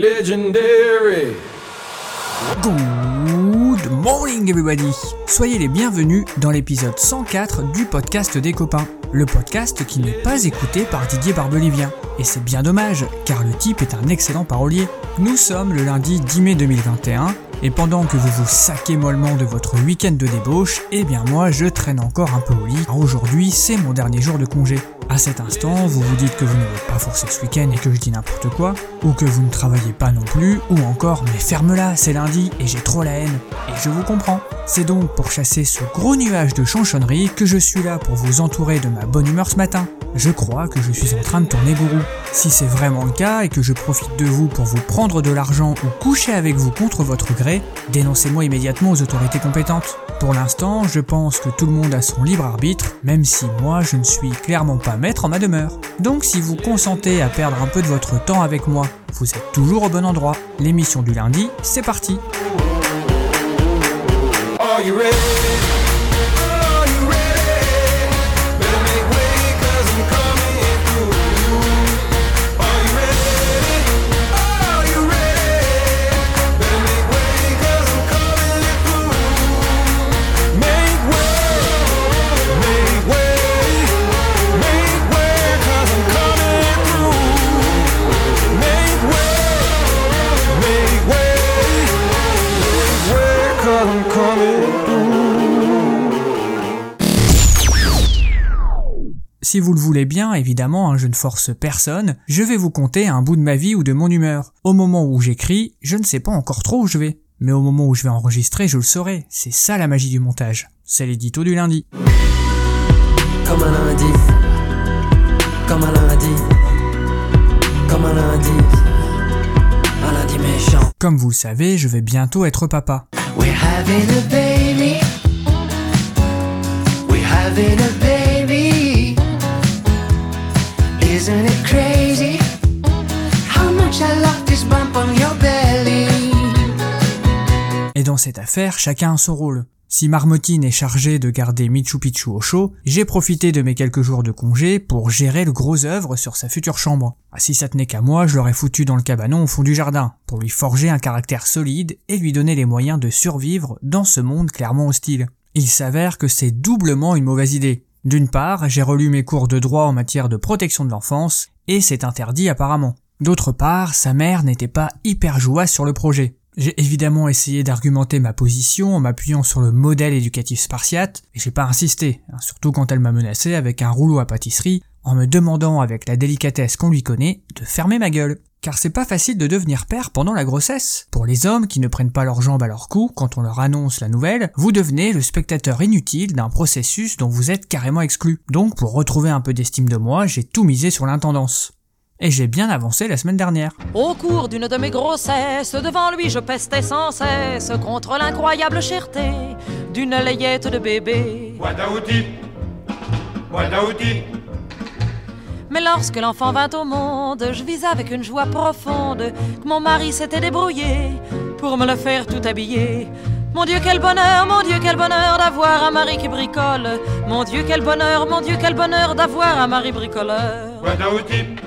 Legendary. Good morning everybody Soyez les bienvenus dans l'épisode 104 du podcast des copains. Le podcast qui n'est pas écouté par Didier Barbelivien. Et c'est bien dommage, car le type est un excellent parolier. Nous sommes le lundi 10 mai 2021, et pendant que vous vous saquez mollement de votre week-end de débauche, eh bien moi je traîne encore un peu au lit. Aujourd'hui c'est mon dernier jour de congé. À cet instant, vous vous dites que vous n'avez pas forcé ce week-end et que je dis n'importe quoi, ou que vous ne travaillez pas non plus, ou encore mais ferme-la, c'est lundi et j'ai trop la haine. Et je vous comprends. C'est donc pour chasser ce gros nuage de chanchonnerie que je suis là pour vous entourer de ma bonne humeur ce matin. Je crois que je suis en train de tourner gourou. Si c'est vraiment le cas et que je profite de vous pour vous prendre de l'argent ou coucher avec vous contre votre gré, dénoncez-moi immédiatement aux autorités compétentes. Pour l'instant, je pense que tout le monde a son libre arbitre, même si moi je ne suis clairement pas maître en ma demeure. Donc si vous consentez à perdre un peu de votre temps avec moi, vous êtes toujours au bon endroit. L'émission du lundi, c'est parti. Are you ready? Si vous le voulez bien, évidemment, hein, je ne force personne, je vais vous conter un bout de ma vie ou de mon humeur. Au moment où j'écris, je ne sais pas encore trop où je vais. Mais au moment où je vais enregistrer, je le saurai. C'est ça la magie du montage. C'est l'édito du lundi. Comme un lundi, comme un lundi, comme un lundi, un lundi méchant. Comme vous le savez, je vais bientôt être papa. We're having a baby, we're having a baby. Isn't it crazy how much I love this bump on your belly? Et dans cette affaire, chacun a son rôle. Si Marmotine est chargée de garder Michu Picchu au chaud, j'ai profité de mes quelques jours de congé pour gérer le gros œuvre sur sa future chambre. Ah, si ça tenait qu'à moi, je l'aurais foutu dans le cabanon au fond du jardin, pour lui forger un caractère solide et lui donner les moyens de survivre dans ce monde clairement hostile. Il s'avère que c'est doublement une mauvaise idée. D'une part, j'ai relu mes cours de droit en matière de protection de l'enfance, et c'est interdit apparemment. D'autre part, sa mère n'était pas hyper joyeuse sur le projet. J'ai évidemment essayé d'argumenter ma position en m'appuyant sur le modèle éducatif spartiate, et j'ai pas insisté, hein, surtout quand elle m'a menacé avec un rouleau à pâtisserie, en me demandant avec la délicatesse qu'on lui connaît de fermer ma gueule. Car c'est pas facile de devenir père pendant la grossesse. Pour les hommes qui ne prennent pas leurs jambes à leur cou quand on leur annonce la nouvelle, vous devenez le spectateur inutile d'un processus dont vous êtes carrément exclu. Donc pour retrouver un peu d'estime de moi, j'ai tout misé sur l'intendance. Et j'ai bien avancé la semaine dernière. Au cours d'une de mes grossesses, devant lui je pestais sans cesse contre l'incroyable cherté d'une layette de bébé. Wadaouti, Wadaouti, Mais lorsque l'enfant vint au monde, je vis avec une joie profonde que mon mari s'était débrouillé pour me le faire tout habiller. Mon Dieu, quel bonheur, mon Dieu, quel bonheur d'avoir un mari qui bricole. Mon Dieu, quel bonheur, mon Dieu, quel bonheur d'avoir un mari bricoleur. Wadaouti.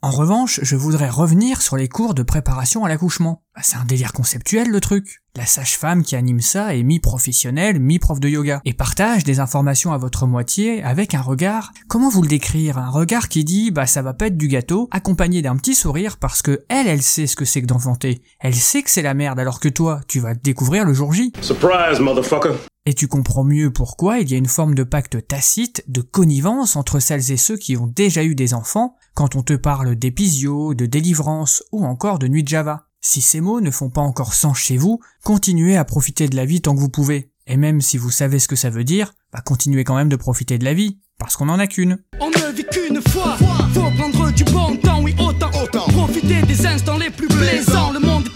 En revanche, je voudrais revenir sur les cours de préparation à l'accouchement. Bah, c'est un délire conceptuel le truc. La sage-femme qui anime ça est mi-professionnelle, mi-prof de yoga, et partage des informations à votre moitié avec un regard, comment vous le décrire? Un regard qui dit, bah ça va pas être du gâteau, accompagné d'un petit sourire parce que elle, elle sait ce que c'est que d'enfanter. Elle sait que c'est la merde alors que toi, tu vas découvrir le jour J. Surprise, motherfucker. Et tu comprends mieux pourquoi il y a une forme de pacte tacite, de connivence entre celles et ceux qui ont déjà eu des enfants, quand on te parle d'épisio, de délivrance ou encore de nuit de Java. Si ces mots ne font pas encore sens chez vous, continuez à profiter de la vie tant que vous pouvez. Et même si vous savez ce que ça veut dire, bah continuez quand même de profiter de la vie, parce qu'on en a qu'une. On ne vit qu'une fois, faut prendre du bon temps, oui autant, Profiter des instants les plus plaisants, le monde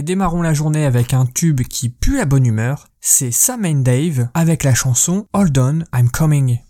Et démarrons la journée avec un tube qui pue la bonne humeur, c'est Sam and Dave avec la chanson Hold On, I'm Coming.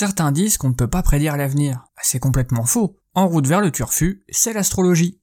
Certains disent qu'on ne peut pas prédire l'avenir. C'est complètement faux. En route vers le turfu, c'est l'astrologie.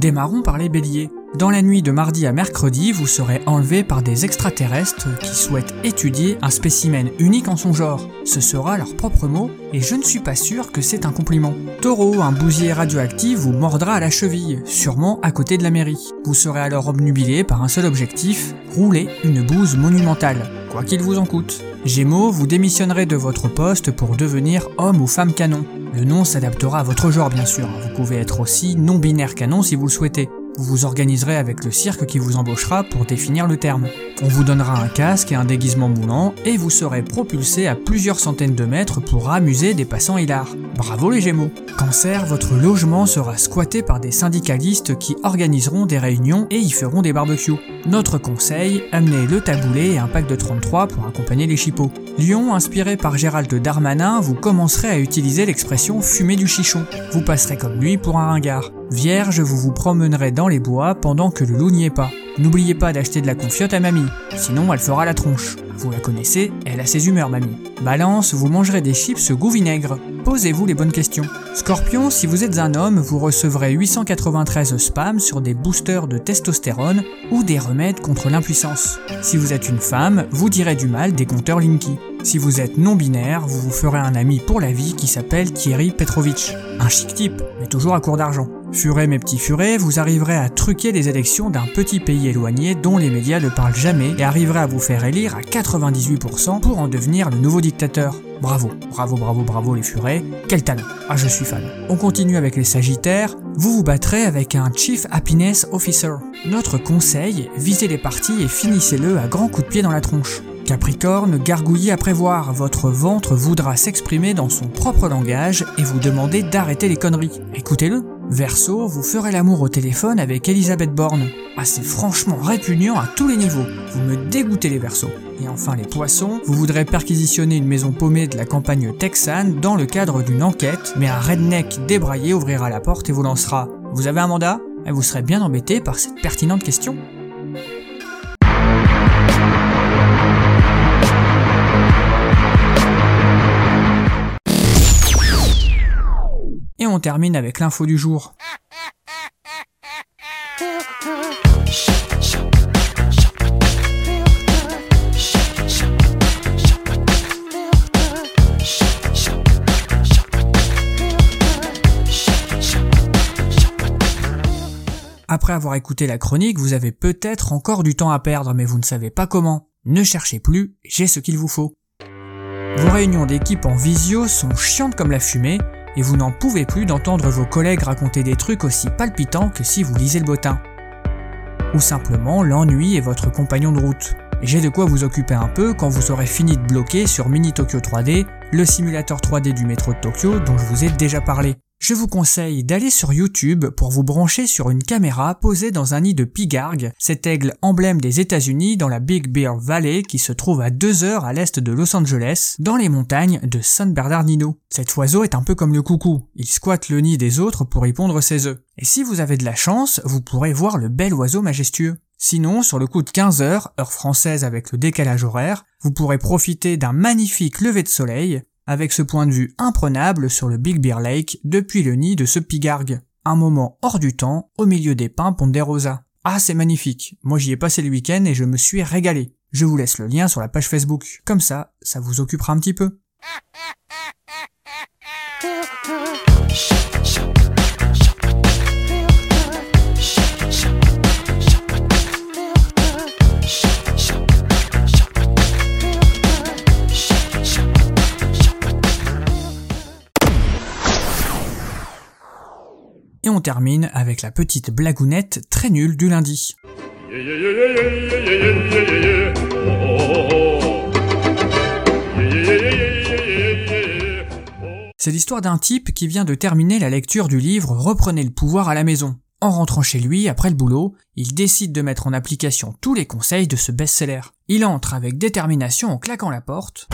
Démarrons par les béliers. Dans la nuit de mardi à mercredi, vous serez enlevé par des extraterrestres qui souhaitent étudier un spécimen unique en son genre. Ce sera leur propre mot, et je ne suis pas sûr que c'est un compliment. Taureau, un bousier radioactif vous mordra à la cheville, sûrement à côté de la mairie. Vous serez alors obnubilé par un seul objectif, rouler une bouse monumentale, quoi qu'il vous en coûte. Gémeaux, vous démissionnerez de votre poste pour devenir homme ou femme canon. Le nom s'adaptera à votre genre bien sûr, vous pouvez être aussi non-binaire canon si vous le souhaitez. Vous vous organiserez avec le cirque qui vous embauchera pour définir le terme. On vous donnera un casque et un déguisement moulant et vous serez propulsé à plusieurs centaines de mètres pour amuser des passants hilars. Bravo les Gémeaux Cancer, votre logement sera squatté par des syndicalistes qui organiseront des réunions et y feront des barbecues. Notre conseil, amenez le taboulet et un pack de 33 pour accompagner les chipots. Lion, inspiré par Gérald Darmanin, vous commencerez à utiliser l'expression fumer du chichon. Vous passerez comme lui pour un ringard. Vierge, vous vous promènerez dans les bois pendant que le loup n'y est pas. N'oubliez pas d'acheter de la confiote à mamie, sinon elle fera la tronche. Vous la connaissez, elle a ses humeurs, mamie. Balance, vous mangerez des chips goût vinaigre. Posez-vous les bonnes questions. Scorpion, si vous êtes un homme, vous recevrez 893 spams sur des boosters de testostérone ou des remèdes contre l'impuissance. Si vous êtes une femme, vous direz du mal des compteurs Linky. Si vous êtes non-binaire, vous vous ferez un ami pour la vie qui s'appelle Thierry Petrovitch. Un chic type, mais toujours à court d'argent. Furez mes petits furets, vous arriverez à truquer les élections d'un petit pays éloigné dont les médias ne parlent jamais et arriverez à vous faire élire à 98% pour en devenir le nouveau dictateur. Bravo, bravo, bravo, bravo les furets, quel talent. Ah je suis fan. On continue avec les sagittaires, vous vous battrez avec un Chief Happiness Officer. Notre conseil, visez les parties et finissez-le à grands coups de pied dans la tronche. Capricorne, gargouillez à prévoir, votre ventre voudra s'exprimer dans son propre langage et vous demander d'arrêter les conneries. Écoutez-le. Verseau, vous ferez l'amour au téléphone avec Elisabeth Borne. Ah, c'est franchement répugnant à tous les niveaux. Vous me dégoûtez les Verseaux. Et enfin les poissons, vous voudrez perquisitionner une maison paumée de la campagne texane dans le cadre d'une enquête, mais un redneck débraillé ouvrira la porte et vous lancera Vous avez un mandat? Et vous serez bien embêté par cette pertinente question. On termine avec l'info du jour. Après avoir écouté la chronique, vous avez peut-être encore du temps à perdre, mais vous ne savez pas comment. Ne cherchez plus, j'ai ce qu'il vous faut. Vos réunions d'équipe en visio sont chiantes comme la fumée, et vous n'en pouvez plus d'entendre vos collègues raconter des trucs aussi palpitants que si vous lisez le bottin. Ou simplement, l'ennui est votre compagnon de route. J'ai de quoi vous occuper un peu quand vous aurez fini de bloquer sur Mini Tokyo 3D, le simulateur 3D du métro de Tokyo dont je vous ai déjà parlé. Je vous conseille d'aller sur YouTube pour vous brancher sur une caméra posée dans un nid de pigargue, cet aigle emblème des États-Unis dans la Big Bear Valley qui se trouve à deux heures à l'est de Los Angeles, dans les montagnes de San Bernardino. Cet oiseau est un peu comme le coucou, il squatte le nid des autres pour y pondre ses œufs. Et si vous avez de la chance, vous pourrez voir le bel oiseau majestueux. Sinon, sur le coup de 15 heures, heure française avec le décalage horaire, vous pourrez profiter d'un magnifique lever de soleil, avec ce point de vue imprenable sur le Big Bear Lake depuis le nid de ce pigargue. Un moment hors du temps, au milieu des pins Ponderosa. Ah, c'est magnifique. Moi j'y ai passé le week-end et je me suis régalé. Je vous laisse le lien sur la page Facebook. Comme ça, ça vous occupera un petit peu. Termine avec la petite blagounette très nulle du lundi. C'est l'histoire d'un type qui vient de terminer la lecture du livre Reprenez le pouvoir à la maison. En rentrant chez lui, après le boulot, il décide de mettre en application tous les conseils de ce best-seller. Il entre avec détermination en claquant la porte,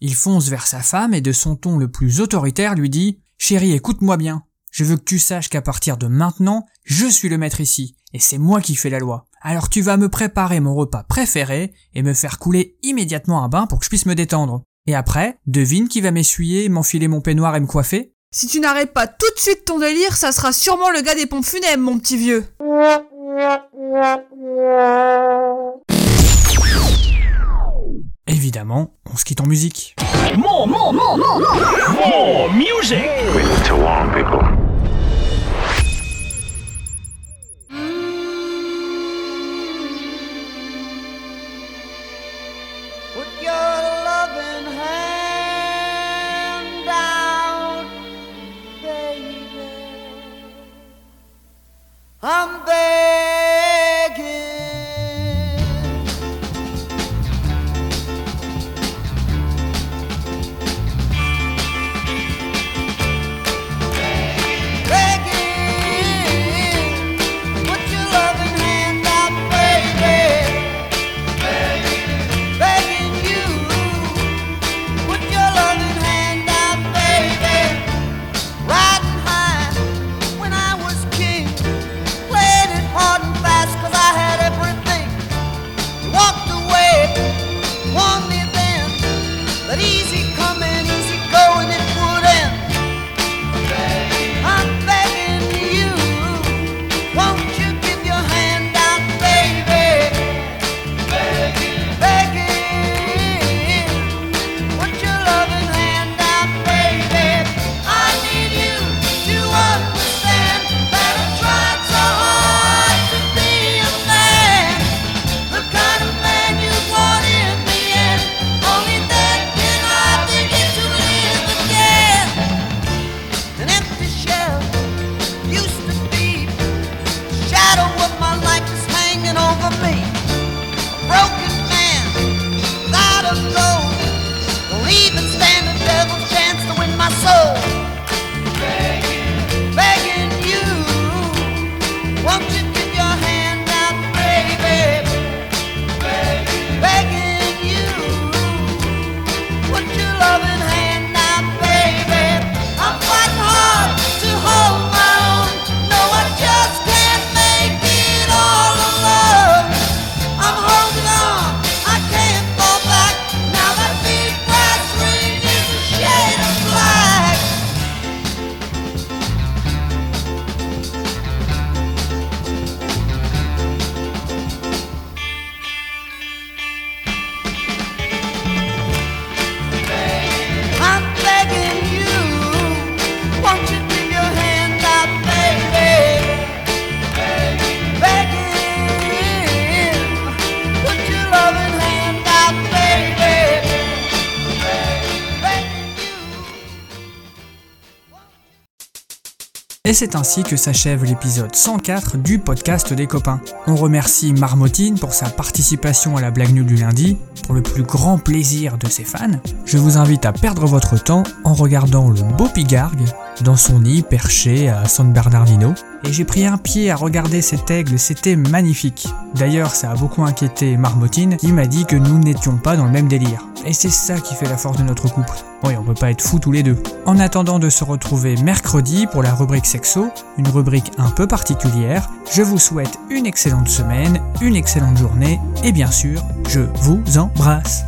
Il fonce vers sa femme et de son ton le plus autoritaire lui dit Chérie, écoute-moi bien. Je veux que tu saches qu'à partir de maintenant, je suis le maître ici, et c'est moi qui fais la loi. Alors tu vas me préparer mon repas préféré et me faire couler immédiatement un bain pour que je puisse me détendre. Et après, devine qui va m'essuyer, m'enfiler mon peignoir et me coiffer Si tu n'arrêtes pas tout de suite ton délire, ça sera sûrement le gars des pompes funèbres, mon petit vieux. Évidemment, on se quitte en musique. More, more, more, more, more, more music. We need to warn people. Et c'est ainsi que s'achève l'épisode 104 du podcast des copains. On remercie Marmotine pour sa participation à la blague nulle du lundi, pour le plus grand plaisir de ses fans. Je vous invite à perdre votre temps en regardant le beau Pigargue dans son nid perché à San Bernardino. Et j'ai pris un pied à regarder cet aigle, c'était magnifique. D'ailleurs, ça a beaucoup inquiété Marmotine, qui m'a dit que nous n'étions pas dans le même délire. Et c'est ça qui fait la force de notre couple. Oui, on peut pas être fous tous les deux. En attendant de se retrouver mercredi pour la rubrique sexo, une rubrique un peu particulière, je vous souhaite une excellente semaine, une excellente journée et bien sûr, je vous embrasse.